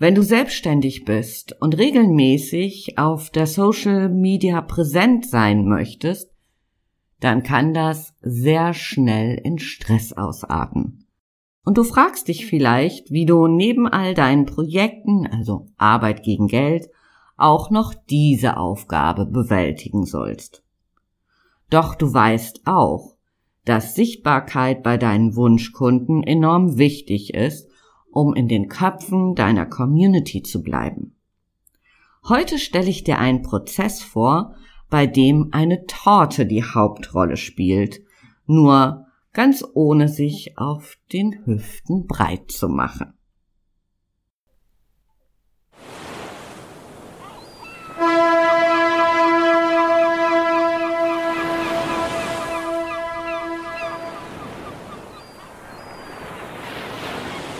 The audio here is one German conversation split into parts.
Wenn du selbstständig bist und regelmäßig auf der Social Media präsent sein möchtest, dann kann das sehr schnell in Stress ausarten. Und du fragst dich vielleicht, wie du neben all deinen Projekten, also Arbeit gegen Geld, auch noch diese Aufgabe bewältigen sollst. Doch du weißt auch, dass Sichtbarkeit bei deinen Wunschkunden enorm wichtig ist, um in den Köpfen deiner Community zu bleiben. Heute stelle ich dir einen Prozess vor, bei dem eine Torte die Hauptrolle spielt, nur ganz ohne sich auf den Hüften breit zu machen.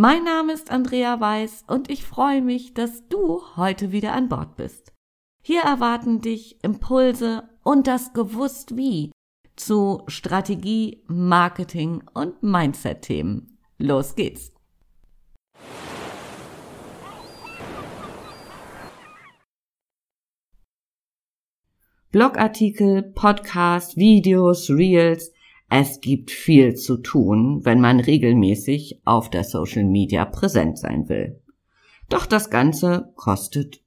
Mein Name ist Andrea Weiß und ich freue mich, dass du heute wieder an Bord bist. Hier erwarten dich Impulse und das Gewusst wie zu Strategie, Marketing und Mindset-Themen. Los geht's! Blogartikel, Podcast, Videos, Reels, es gibt viel zu tun, wenn man regelmäßig auf der Social Media präsent sein will. Doch das Ganze kostet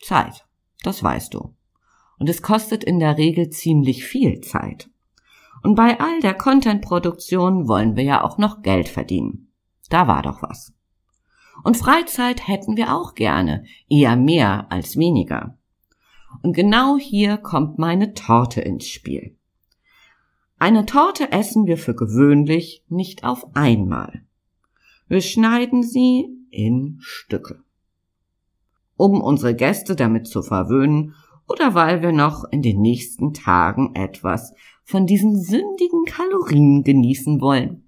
Zeit. Das weißt du. Und es kostet in der Regel ziemlich viel Zeit. Und bei all der Content-Produktion wollen wir ja auch noch Geld verdienen. Da war doch was. Und Freizeit hätten wir auch gerne, eher mehr als weniger. Und genau hier kommt meine Torte ins Spiel. Eine Torte essen wir für gewöhnlich nicht auf einmal. Wir schneiden sie in Stücke. Um unsere Gäste damit zu verwöhnen oder weil wir noch in den nächsten Tagen etwas von diesen sündigen Kalorien genießen wollen.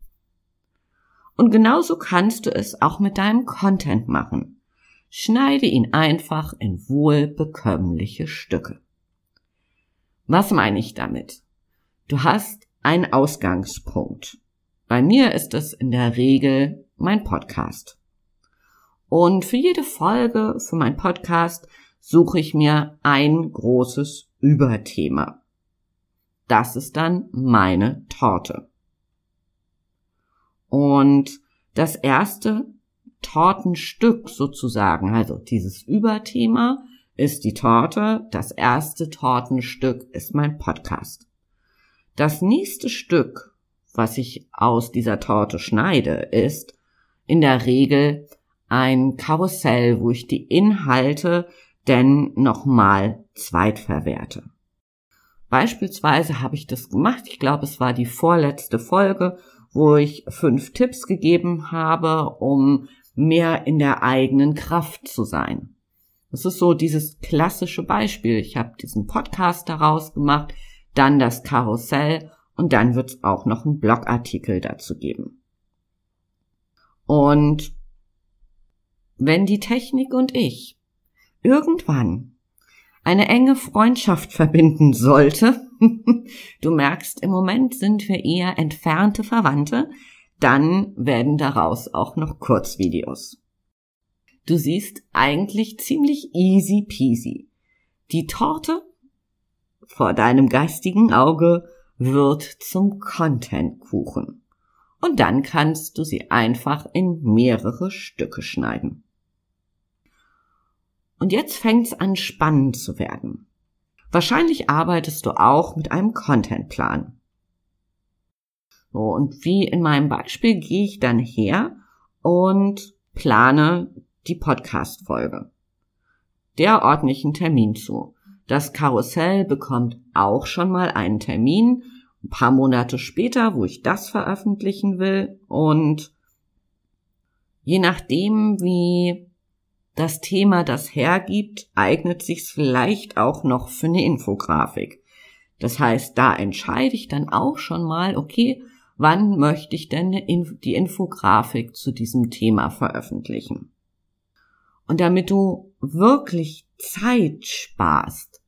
Und genauso kannst du es auch mit deinem Content machen. Schneide ihn einfach in wohlbekömmliche Stücke. Was meine ich damit? Du hast einen Ausgangspunkt. Bei mir ist es in der Regel mein Podcast. Und für jede Folge für mein Podcast suche ich mir ein großes Überthema. Das ist dann meine Torte. Und das erste Tortenstück sozusagen, also dieses Überthema ist die Torte, das erste Tortenstück ist mein Podcast. Das nächste Stück, was ich aus dieser Torte schneide, ist in der Regel ein Karussell, wo ich die Inhalte denn nochmal zweitverwerte. Beispielsweise habe ich das gemacht, ich glaube es war die vorletzte Folge, wo ich fünf Tipps gegeben habe, um mehr in der eigenen Kraft zu sein. Das ist so dieses klassische Beispiel. Ich habe diesen Podcast daraus gemacht, dann das Karussell und dann wird es auch noch einen Blogartikel dazu geben. Und wenn die Technik und ich irgendwann eine enge Freundschaft verbinden sollte, du merkst, im Moment sind wir eher entfernte Verwandte, dann werden daraus auch noch Kurzvideos. Du siehst eigentlich ziemlich easy peasy. Die Torte vor deinem geistigen Auge wird zum Contentkuchen. Und dann kannst du sie einfach in mehrere Stücke schneiden. Und jetzt fängt's an spannend zu werden. Wahrscheinlich arbeitest du auch mit einem Contentplan. So, und wie in meinem Beispiel gehe ich dann her und plane die Podcast-Folge. Der ordne ich einen Termin zu. Das Karussell bekommt auch schon mal einen Termin, ein paar Monate später, wo ich das veröffentlichen will. Und je nachdem, wie das Thema das hergibt, eignet sich's vielleicht auch noch für eine Infografik. Das heißt, da entscheide ich dann auch schon mal, okay, wann möchte ich denn die Infografik zu diesem Thema veröffentlichen? Und damit du wirklich Zeit sparst,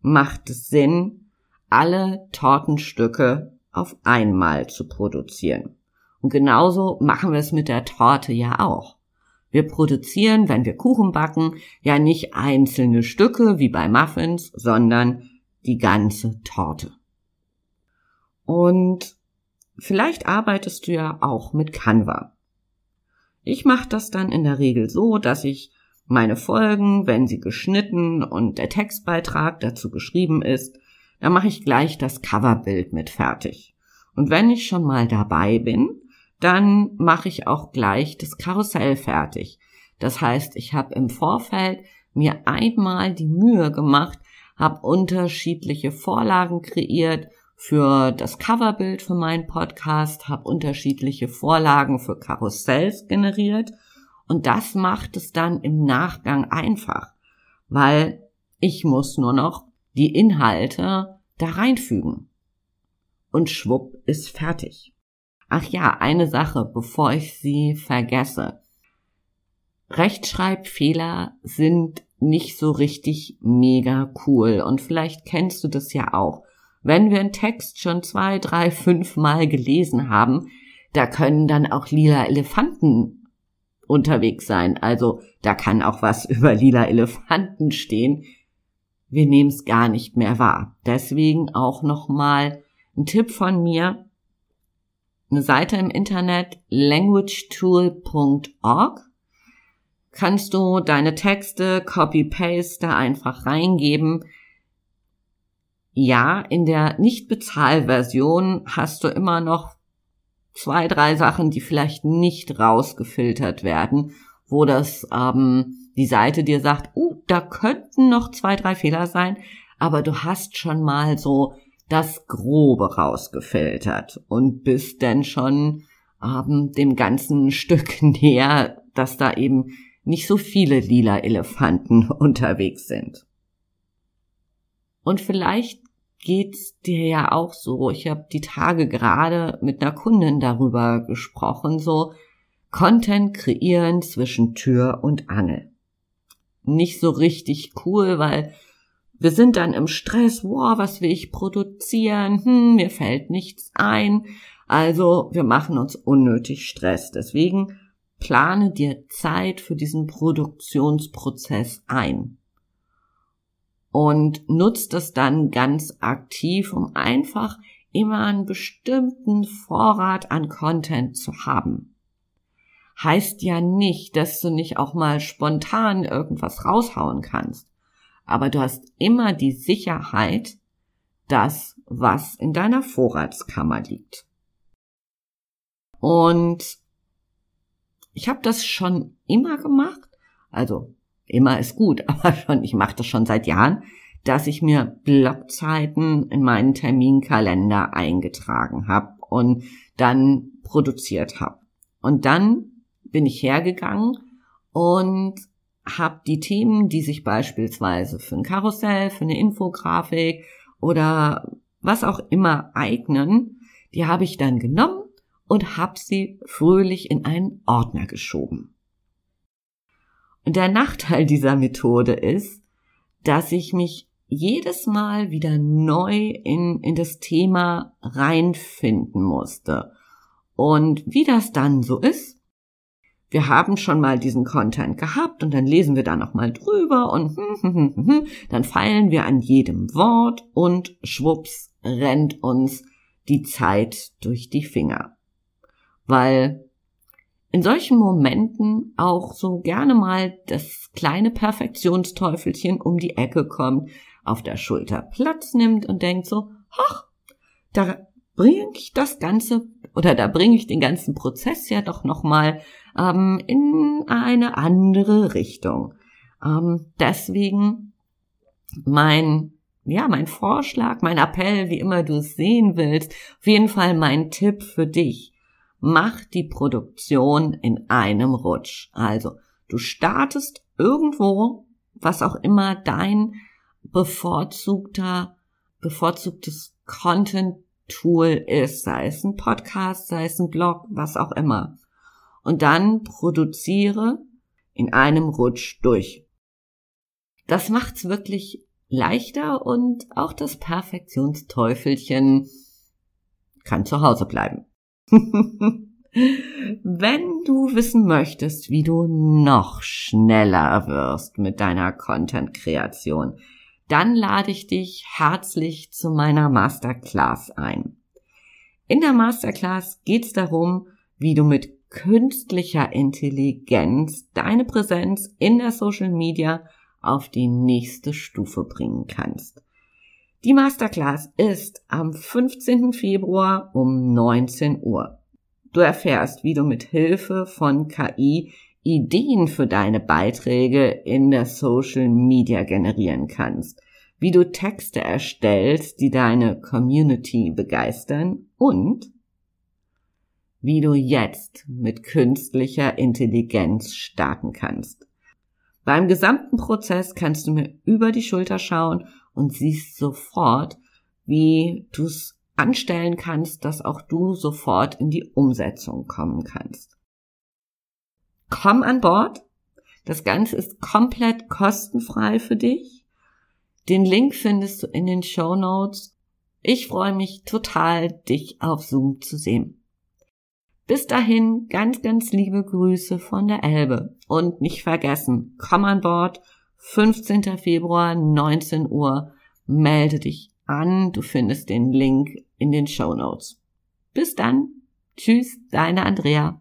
macht es Sinn, alle Tortenstücke auf einmal zu produzieren. Und genauso machen wir es mit der Torte ja auch. Wir produzieren, wenn wir Kuchen backen, ja nicht einzelne Stücke wie bei Muffins, sondern die ganze Torte. Und vielleicht arbeitest du ja auch mit Canva. Ich mache das dann in der Regel so, dass ich meine Folgen, wenn sie geschnitten und der Textbeitrag dazu geschrieben ist, dann mache ich gleich das Coverbild mit fertig. Und wenn ich schon mal dabei bin, dann mache ich auch gleich das Karussell fertig. Das heißt, ich habe im Vorfeld mir einmal die Mühe gemacht, habe unterschiedliche Vorlagen kreiert für das Coverbild für meinen Podcast, habe unterschiedliche Vorlagen für Karussells generiert und das macht es dann im Nachgang einfach, weil ich muss nur noch die Inhalte da reinfügen. Und schwupp ist fertig. Ach ja, eine Sache, bevor ich sie vergesse. Rechtschreibfehler sind nicht so richtig mega cool und vielleicht kennst du das ja auch. Wenn wir einen Text schon zwei, drei, fünf Mal gelesen haben, da können dann auch lila Elefanten unterwegs sein. Also da kann auch was über lila Elefanten stehen. Wir nehmen es gar nicht mehr wahr. Deswegen auch nochmal ein Tipp von mir. Eine Seite im Internet languagetool.org kannst du deine Texte copy-paste einfach reingeben. Ja, in der Nicht-Bezahl-Version hast du immer noch zwei, drei Sachen, die vielleicht nicht rausgefiltert werden, wo das ähm, die Seite dir sagt, uh, da könnten noch zwei, drei Fehler sein, aber du hast schon mal so das Grobe rausgefiltert und bist dann schon ähm, dem ganzen Stück näher, dass da eben nicht so viele lila Elefanten unterwegs sind. Und vielleicht geht's dir ja auch so. Ich habe die Tage gerade mit einer Kundin darüber gesprochen, so Content kreieren zwischen Tür und Angel. Nicht so richtig cool, weil wir sind dann im Stress, wow, was will ich produzieren? Hm, mir fällt nichts ein. Also wir machen uns unnötig Stress. Deswegen plane dir Zeit für diesen Produktionsprozess ein und nutzt es dann ganz aktiv, um einfach immer einen bestimmten Vorrat an Content zu haben. Heißt ja nicht, dass du nicht auch mal spontan irgendwas raushauen kannst, aber du hast immer die Sicherheit, dass was in deiner Vorratskammer liegt. Und ich habe das schon immer gemacht, also immer ist gut, aber schon, ich mache das schon seit Jahren, dass ich mir Blockzeiten in meinen Terminkalender eingetragen habe und dann produziert habe. Und dann bin ich hergegangen und habe die Themen, die sich beispielsweise für ein Karussell, für eine Infografik oder was auch immer eignen, die habe ich dann genommen und habe sie fröhlich in einen Ordner geschoben. Und der Nachteil dieser Methode ist, dass ich mich jedes Mal wieder neu in, in das Thema reinfinden musste. Und wie das dann so ist, wir haben schon mal diesen Content gehabt und dann lesen wir da nochmal drüber und dann feilen wir an jedem Wort und schwupps rennt uns die Zeit durch die Finger. Weil in solchen Momenten auch so gerne mal das kleine Perfektionsteufelchen um die Ecke kommt, auf der Schulter Platz nimmt und denkt so, ach, da bringe ich das Ganze oder da bringe ich den ganzen Prozess ja doch nochmal ähm, in eine andere Richtung. Ähm, deswegen mein ja, mein Vorschlag, mein Appell, wie immer du es sehen willst, auf jeden Fall mein Tipp für dich. Mach die Produktion in einem Rutsch. Also, du startest irgendwo, was auch immer dein bevorzugter, bevorzugtes Content Tool ist, sei es ein Podcast, sei es ein Blog, was auch immer. Und dann produziere in einem Rutsch durch. Das macht's wirklich leichter und auch das Perfektionsteufelchen kann zu Hause bleiben. Wenn du wissen möchtest, wie du noch schneller wirst mit deiner Content-Kreation, dann lade ich dich herzlich zu meiner Masterclass ein. In der Masterclass geht es darum, wie du mit künstlicher Intelligenz deine Präsenz in der Social Media auf die nächste Stufe bringen kannst. Die Masterclass ist am 15. Februar um 19 Uhr. Du erfährst, wie du mit Hilfe von KI Ideen für deine Beiträge in der Social Media generieren kannst, wie du Texte erstellst, die deine Community begeistern und wie du jetzt mit künstlicher Intelligenz starten kannst. Beim gesamten Prozess kannst du mir über die Schulter schauen und siehst sofort, wie du es anstellen kannst, dass auch du sofort in die Umsetzung kommen kannst. Komm an Bord. Das Ganze ist komplett kostenfrei für dich. Den Link findest du in den Show Notes. Ich freue mich total, dich auf Zoom zu sehen. Bis dahin ganz, ganz liebe Grüße von der Elbe. Und nicht vergessen, komm an Bord, 15. Februar, 19 Uhr. Melde dich an, du findest den Link in den Show Notes. Bis dann. Tschüss, deine Andrea.